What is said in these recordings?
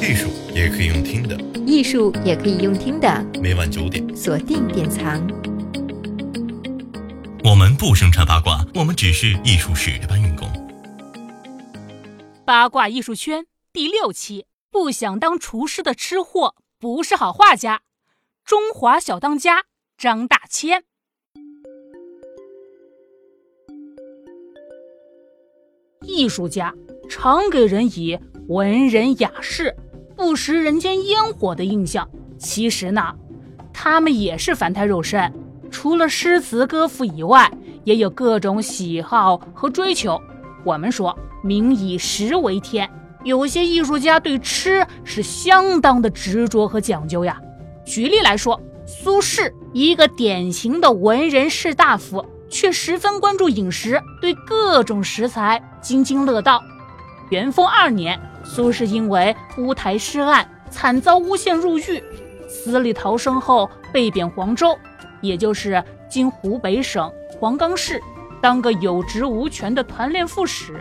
艺术也可以用听的，艺术也可以用听的。每晚九点，锁定典藏。我们不生产八卦，我们只是艺术史的搬运工。八卦艺术圈第六期：不想当厨师的吃货不是好画家。中华小当家张大千。艺术家常给人以文人雅士、不食人间烟火的印象。其实呢，他们也是凡胎肉身，除了诗词歌赋以外，也有各种喜好和追求。我们说“民以食为天”，有些艺术家对吃是相当的执着和讲究呀。举例来说，苏轼，一个典型的文人士大夫。却十分关注饮食，对各种食材津津乐道。元丰二年，苏轼因为乌台诗案惨遭诬陷入狱，死里逃生后被贬黄州，也就是今湖北省黄冈市，当个有职无权的团练副使。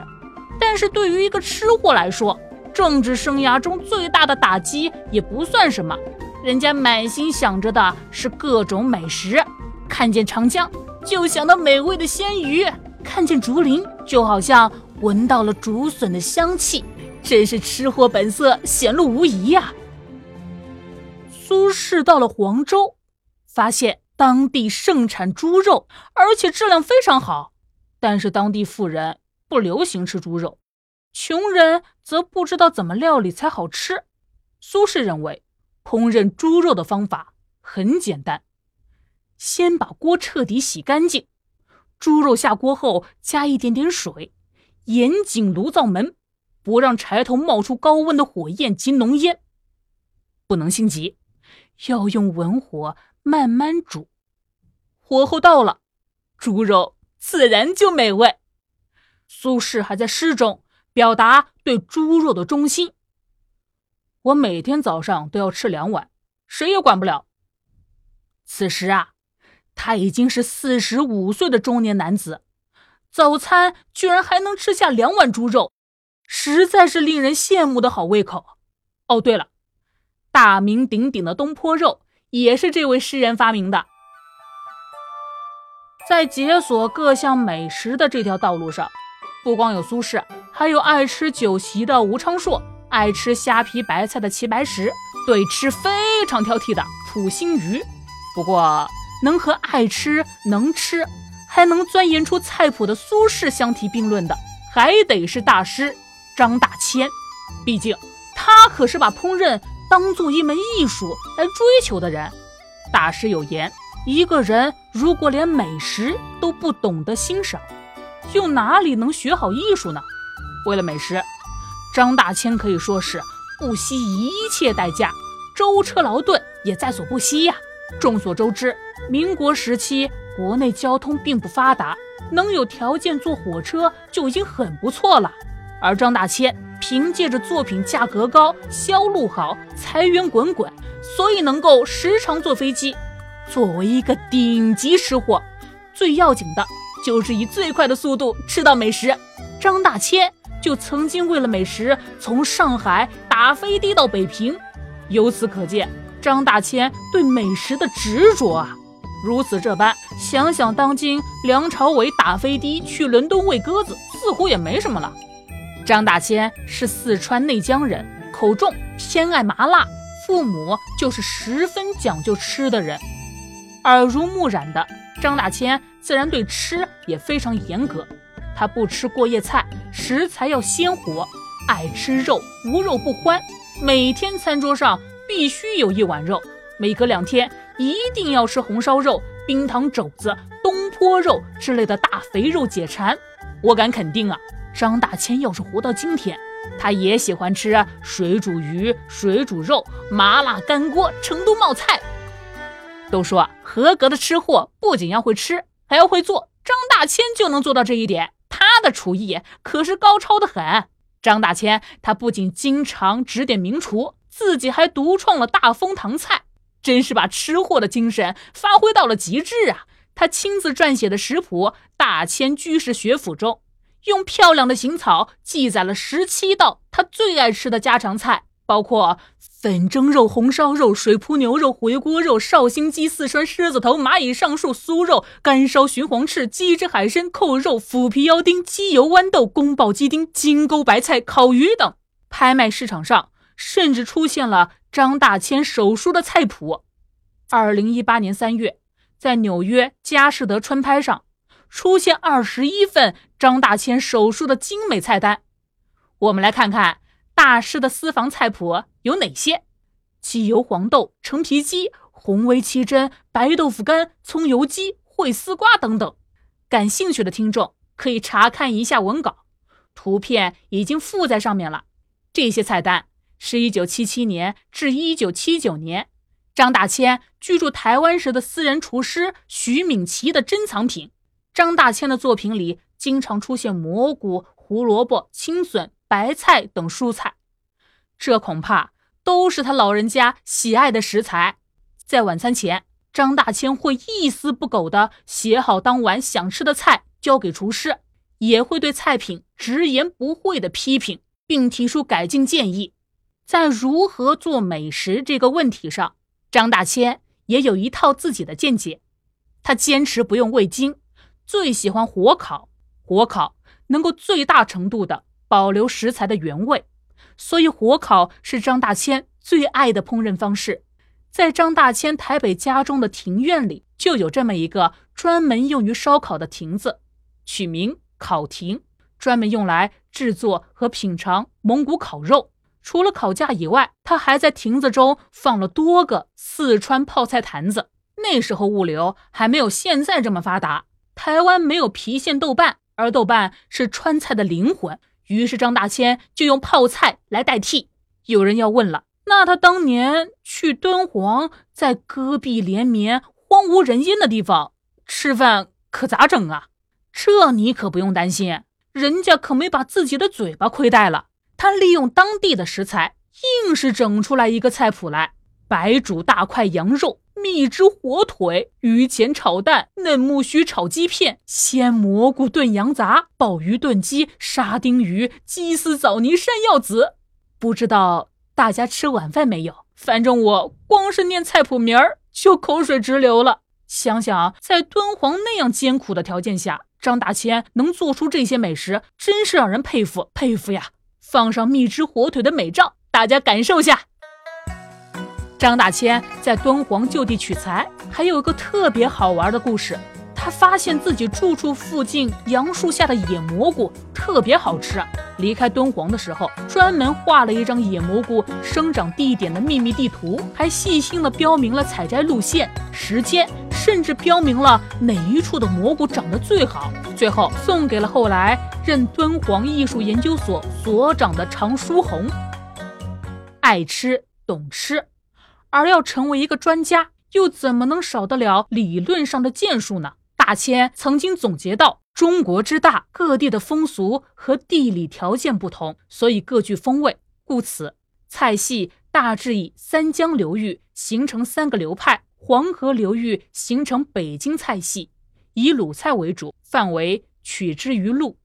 但是对于一个吃货来说，政治生涯中最大的打击也不算什么，人家满心想着的是各种美食，看见长江。就想到美味的鲜鱼，看见竹林就好像闻到了竹笋的香气，真是吃货本色显露无遗呀。苏轼到了黄州，发现当地盛产猪肉，而且质量非常好，但是当地富人不流行吃猪肉，穷人则不知道怎么料理才好吃。苏轼认为，烹饪猪肉的方法很简单。先把锅彻底洗干净，猪肉下锅后加一点点水，严紧炉灶门，不让柴头冒出高温的火焰及浓烟。不能心急，要用文火慢慢煮，火候到了，猪肉自然就美味。苏轼还在诗中表达对猪肉的忠心：我每天早上都要吃两碗，谁也管不了。此时啊。他已经是四十五岁的中年男子，早餐居然还能吃下两碗猪肉，实在是令人羡慕的好胃口。哦，对了，大名鼎鼎的东坡肉也是这位诗人发明的。在解锁各项美食的这条道路上，不光有苏轼，还有爱吃酒席的吴昌硕，爱吃虾皮白菜的齐白石，对吃非常挑剔的溥心畬。不过。能和爱吃、能吃，还能钻研出菜谱的苏轼相提并论的，还得是大师张大千。毕竟他可是把烹饪当做一门艺术来追求的人。大师有言：一个人如果连美食都不懂得欣赏，又哪里能学好艺术呢？为了美食，张大千可以说是不惜一切代价，舟车劳顿也在所不惜呀。众所周知。民国时期，国内交通并不发达，能有条件坐火车就已经很不错了。而张大千凭借着作品价格高、销路好、财源滚滚，所以能够时常坐飞机。作为一个顶级吃货，最要紧的就是以最快的速度吃到美食。张大千就曾经为了美食从上海打飞的到北平，由此可见张大千对美食的执着啊！如此这般，想想当今梁朝伟打飞的去伦敦喂鸽子，似乎也没什么了。张大千是四川内江人，口重，偏爱麻辣，父母就是十分讲究吃的人。耳濡目染的张大千自然对吃也非常严格，他不吃过夜菜，食材要鲜活，爱吃肉，无肉不欢。每天餐桌上必须有一碗肉，每隔两天。一定要吃红烧肉、冰糖肘子、东坡肉之类的大肥肉解馋。我敢肯定啊，张大千要是活到今天，他也喜欢吃水煮鱼、水煮肉、麻辣干锅、成都冒菜。都说合格的吃货不仅要会吃，还要会做。张大千就能做到这一点，他的厨艺可是高超的很。张大千他不仅经常指点名厨，自己还独创了大风堂菜。真是把吃货的精神发挥到了极致啊！他亲自撰写的食谱《大千居士学府》中，用漂亮的行草记载了十七道他最爱吃的家常菜，包括粉蒸肉、红烧肉、水铺牛肉、回锅肉、绍兴鸡、四川狮子头、蚂蚁上树、酥肉、干烧鲟黄翅、鸡汁海参、扣肉、腐皮腰丁、鸡油豌豆、宫保鸡丁、金钩白菜、烤鱼等。拍卖市场上甚至出现了张大千手书的菜谱。二零一八年三月，在纽约佳士得川拍上出现二十一份张大千手书的精美菜单。我们来看看大师的私房菜谱有哪些：鸡油黄豆、橙皮鸡、红煨七珍、白豆腐干、葱油鸡、烩丝瓜等等。感兴趣的听众可以查看一下文稿，图片已经附在上面了。这些菜单是一九七七年至一九七九年张大千居住台湾时的私人厨师徐敏琪的珍藏品。张大千的作品里经常出现蘑菇、胡萝卜、青笋、白菜等蔬菜，这恐怕都是他老人家喜爱的食材。在晚餐前，张大千会一丝不苟地写好当晚想吃的菜，交给厨师，也会对菜品直言不讳的批评。并提出改进建议，在如何做美食这个问题上，张大千也有一套自己的见解。他坚持不用味精，最喜欢火烤，火烤能够最大程度的保留食材的原味，所以火烤是张大千最爱的烹饪方式。在张大千台北家中的庭院里，就有这么一个专门用于烧烤的亭子，取名烤亭。专门用来制作和品尝蒙古烤肉。除了烤架以外，他还在亭子中放了多个四川泡菜坛子。那时候物流还没有现在这么发达，台湾没有郫县豆瓣，而豆瓣是川菜的灵魂。于是张大千就用泡菜来代替。有人要问了，那他当年去敦煌，在戈壁连绵、荒无人烟的地方吃饭，可咋整啊？这你可不用担心。人家可没把自己的嘴巴亏待了，他利用当地的食材，硬是整出来一个菜谱来：白煮大块羊肉、蜜汁火腿、鱼前炒蛋、嫩木须炒鸡片、鲜蘑菇炖羊杂、鲍鱼炖鸡、沙丁鱼、鸡丝枣泥山药子。不知道大家吃晚饭没有？反正我光是念菜谱名儿就口水直流了。想想在敦煌那样艰苦的条件下。张大千能做出这些美食，真是让人佩服佩服呀！放上蜜汁火腿的美照，大家感受下。张大千在敦煌就地取材，还有一个特别好玩的故事。他发现自己住处附近杨树下的野蘑菇特别好吃，离开敦煌的时候，专门画了一张野蘑菇生长地点的秘密地图，还细心的标明了采摘路线、时间，甚至标明了哪一处的蘑菇长得最好。最后送给了后来任敦煌艺术研究所所长的常书鸿。爱吃懂吃，而要成为一个专家，又怎么能少得了理论上的建树呢？大千曾经总结到：中国之大，各地的风俗和地理条件不同，所以各具风味。故此，菜系大致以三江流域形成三个流派，黄河流域形成北京菜系，以鲁菜为主，范围取之于陆；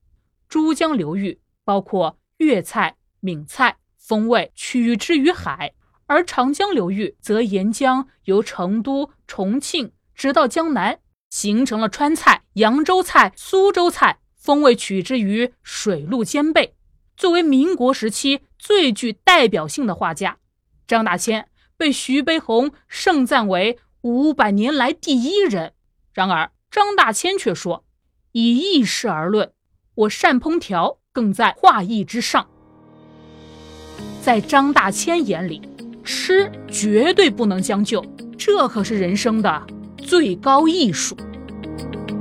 珠江流域包括粤菜、闽菜，风味取之于海；而长江流域则沿江由成都、重庆直到江南。形成了川菜、扬州菜、苏州菜，风味取之于水陆兼备。作为民国时期最具代表性的画家，张大千被徐悲鸿盛赞为五百年来第一人。然而，张大千却说：“以艺事而论，我善烹调，更在画艺之上。”在张大千眼里，吃绝对不能将就，这可是人生的。最高艺术，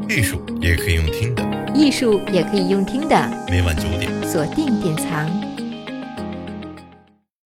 艺术也可以用听的，艺术也可以用听的。每晚九点，锁定典藏。